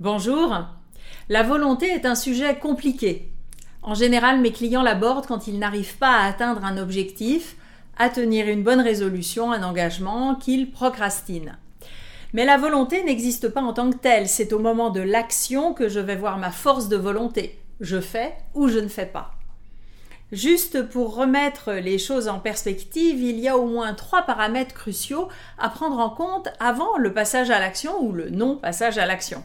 Bonjour. La volonté est un sujet compliqué. En général, mes clients l'abordent quand ils n'arrivent pas à atteindre un objectif, à tenir une bonne résolution, un engagement, qu'ils procrastinent. Mais la volonté n'existe pas en tant que telle, c'est au moment de l'action que je vais voir ma force de volonté. Je fais ou je ne fais pas. Juste pour remettre les choses en perspective, il y a au moins trois paramètres cruciaux à prendre en compte avant le passage à l'action ou le non-passage à l'action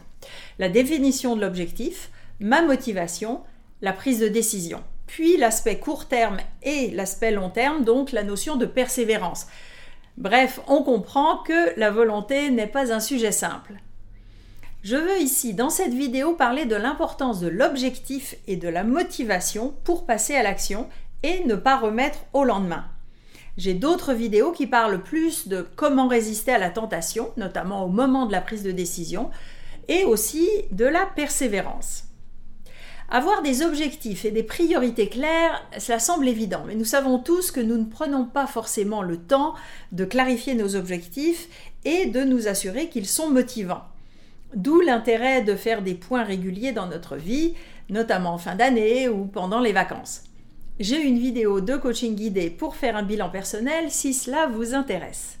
la définition de l'objectif, ma motivation, la prise de décision. Puis l'aspect court terme et l'aspect long terme, donc la notion de persévérance. Bref, on comprend que la volonté n'est pas un sujet simple. Je veux ici, dans cette vidéo, parler de l'importance de l'objectif et de la motivation pour passer à l'action et ne pas remettre au lendemain. J'ai d'autres vidéos qui parlent plus de comment résister à la tentation, notamment au moment de la prise de décision, et aussi de la persévérance. Avoir des objectifs et des priorités claires, cela semble évident, mais nous savons tous que nous ne prenons pas forcément le temps de clarifier nos objectifs et de nous assurer qu'ils sont motivants. D'où l'intérêt de faire des points réguliers dans notre vie, notamment en fin d'année ou pendant les vacances. J'ai une vidéo de coaching guidé pour faire un bilan personnel si cela vous intéresse.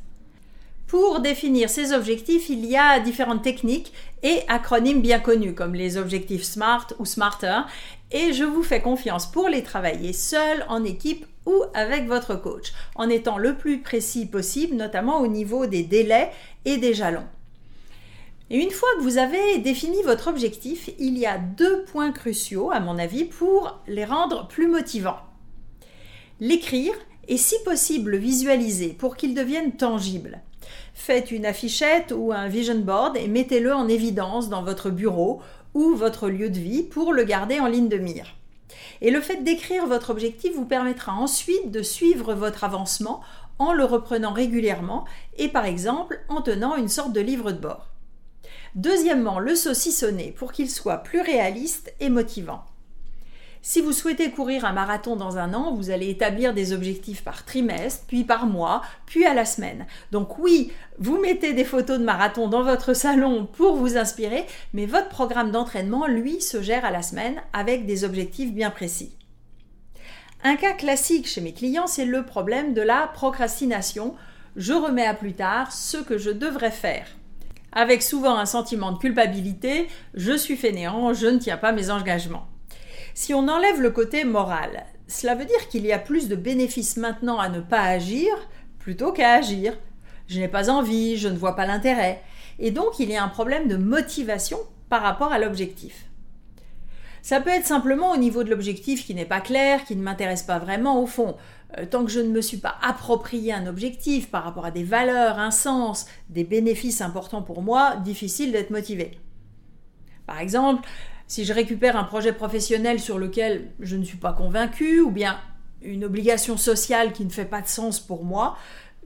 Pour définir ces objectifs, il y a différentes techniques et acronymes bien connus comme les objectifs SMART ou SMARTER et je vous fais confiance pour les travailler seul, en équipe ou avec votre coach, en étant le plus précis possible, notamment au niveau des délais et des jalons. Et une fois que vous avez défini votre objectif, il y a deux points cruciaux, à mon avis, pour les rendre plus motivants. L'écrire et si possible le visualiser pour qu'il devienne tangible. Faites une affichette ou un vision board et mettez-le en évidence dans votre bureau ou votre lieu de vie pour le garder en ligne de mire. Et le fait d'écrire votre objectif vous permettra ensuite de suivre votre avancement en le reprenant régulièrement et par exemple en tenant une sorte de livre de bord. Deuxièmement, le saucissonner pour qu'il soit plus réaliste et motivant. Si vous souhaitez courir un marathon dans un an, vous allez établir des objectifs par trimestre, puis par mois, puis à la semaine. Donc oui, vous mettez des photos de marathon dans votre salon pour vous inspirer, mais votre programme d'entraînement, lui, se gère à la semaine avec des objectifs bien précis. Un cas classique chez mes clients, c'est le problème de la procrastination. Je remets à plus tard ce que je devrais faire avec souvent un sentiment de culpabilité, je suis fainéant, je ne tiens pas mes engagements. Si on enlève le côté moral, cela veut dire qu'il y a plus de bénéfices maintenant à ne pas agir plutôt qu'à agir. Je n'ai pas envie, je ne vois pas l'intérêt. Et donc il y a un problème de motivation par rapport à l'objectif. Ça peut être simplement au niveau de l'objectif qui n'est pas clair, qui ne m'intéresse pas vraiment au fond. Euh, tant que je ne me suis pas approprié un objectif par rapport à des valeurs, un sens, des bénéfices importants pour moi, difficile d'être motivé. Par exemple, si je récupère un projet professionnel sur lequel je ne suis pas convaincu, ou bien une obligation sociale qui ne fait pas de sens pour moi,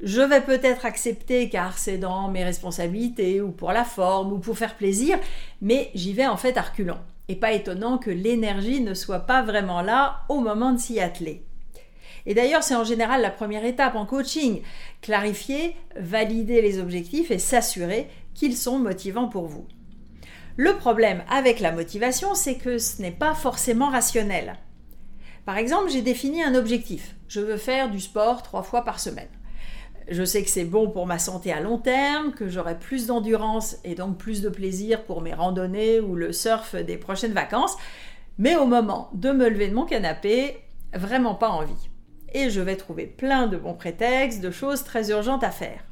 je vais peut-être accepter car c'est dans mes responsabilités, ou pour la forme, ou pour faire plaisir, mais j'y vais en fait à reculons. Et pas étonnant que l'énergie ne soit pas vraiment là au moment de s'y atteler. Et d'ailleurs, c'est en général la première étape en coaching. Clarifier, valider les objectifs et s'assurer qu'ils sont motivants pour vous. Le problème avec la motivation, c'est que ce n'est pas forcément rationnel. Par exemple, j'ai défini un objectif. Je veux faire du sport trois fois par semaine. Je sais que c'est bon pour ma santé à long terme, que j'aurai plus d'endurance et donc plus de plaisir pour mes randonnées ou le surf des prochaines vacances. Mais au moment de me lever de mon canapé, vraiment pas envie. Et je vais trouver plein de bons prétextes, de choses très urgentes à faire.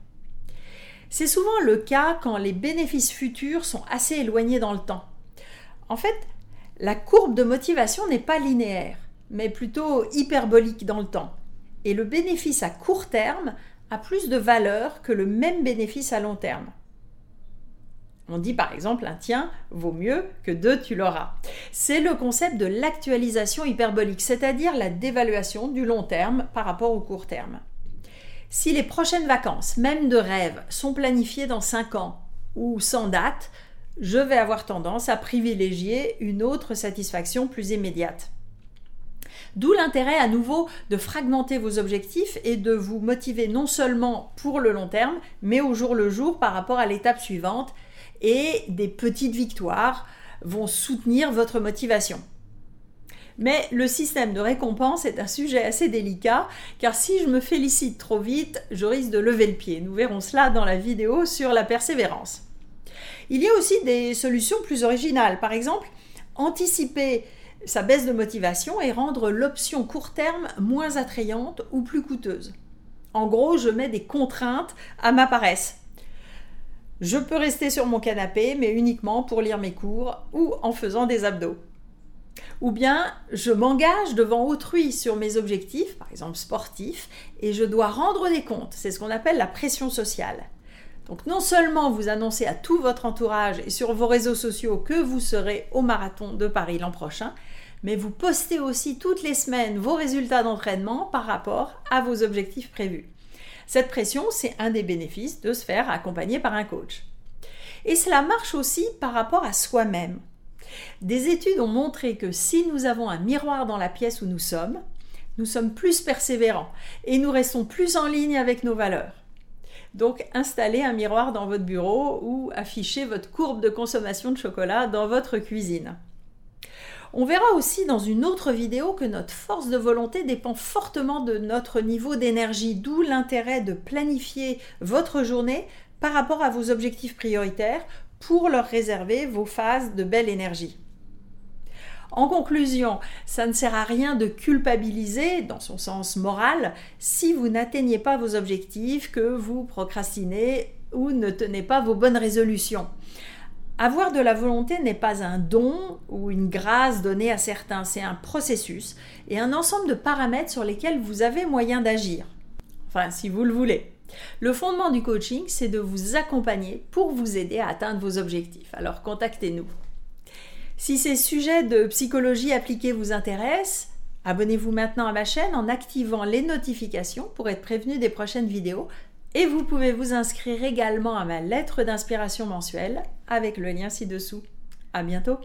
C'est souvent le cas quand les bénéfices futurs sont assez éloignés dans le temps. En fait, la courbe de motivation n'est pas linéaire, mais plutôt hyperbolique dans le temps. Et le bénéfice à court terme a plus de valeur que le même bénéfice à long terme. On dit par exemple un tien vaut mieux que deux tu l'auras. C'est le concept de l'actualisation hyperbolique, c'est-à-dire la dévaluation du long terme par rapport au court terme. Si les prochaines vacances, même de rêve, sont planifiées dans 5 ans ou sans date, je vais avoir tendance à privilégier une autre satisfaction plus immédiate. D'où l'intérêt à nouveau de fragmenter vos objectifs et de vous motiver non seulement pour le long terme, mais au jour le jour par rapport à l'étape suivante et des petites victoires vont soutenir votre motivation. Mais le système de récompense est un sujet assez délicat, car si je me félicite trop vite, je risque de lever le pied. Nous verrons cela dans la vidéo sur la persévérance. Il y a aussi des solutions plus originales. Par exemple, anticiper sa baisse de motivation et rendre l'option court terme moins attrayante ou plus coûteuse. En gros, je mets des contraintes à ma paresse. Je peux rester sur mon canapé, mais uniquement pour lire mes cours ou en faisant des abdos. Ou bien je m'engage devant autrui sur mes objectifs, par exemple sportifs, et je dois rendre des comptes. C'est ce qu'on appelle la pression sociale. Donc non seulement vous annoncez à tout votre entourage et sur vos réseaux sociaux que vous serez au marathon de Paris l'an prochain, mais vous postez aussi toutes les semaines vos résultats d'entraînement par rapport à vos objectifs prévus. Cette pression, c'est un des bénéfices de se faire accompagner par un coach. Et cela marche aussi par rapport à soi-même. Des études ont montré que si nous avons un miroir dans la pièce où nous sommes, nous sommes plus persévérants et nous restons plus en ligne avec nos valeurs. Donc installez un miroir dans votre bureau ou affichez votre courbe de consommation de chocolat dans votre cuisine. On verra aussi dans une autre vidéo que notre force de volonté dépend fortement de notre niveau d'énergie, d'où l'intérêt de planifier votre journée par rapport à vos objectifs prioritaires pour leur réserver vos phases de belle énergie. En conclusion, ça ne sert à rien de culpabiliser, dans son sens moral, si vous n'atteignez pas vos objectifs, que vous procrastinez ou ne tenez pas vos bonnes résolutions. Avoir de la volonté n'est pas un don ou une grâce donnée à certains, c'est un processus et un ensemble de paramètres sur lesquels vous avez moyen d'agir. Enfin, si vous le voulez. Le fondement du coaching, c'est de vous accompagner pour vous aider à atteindre vos objectifs. Alors contactez-nous. Si ces sujets de psychologie appliquée vous intéressent, abonnez-vous maintenant à ma chaîne en activant les notifications pour être prévenu des prochaines vidéos. Et vous pouvez vous inscrire également à ma lettre d'inspiration mensuelle avec le lien ci-dessous. À bientôt!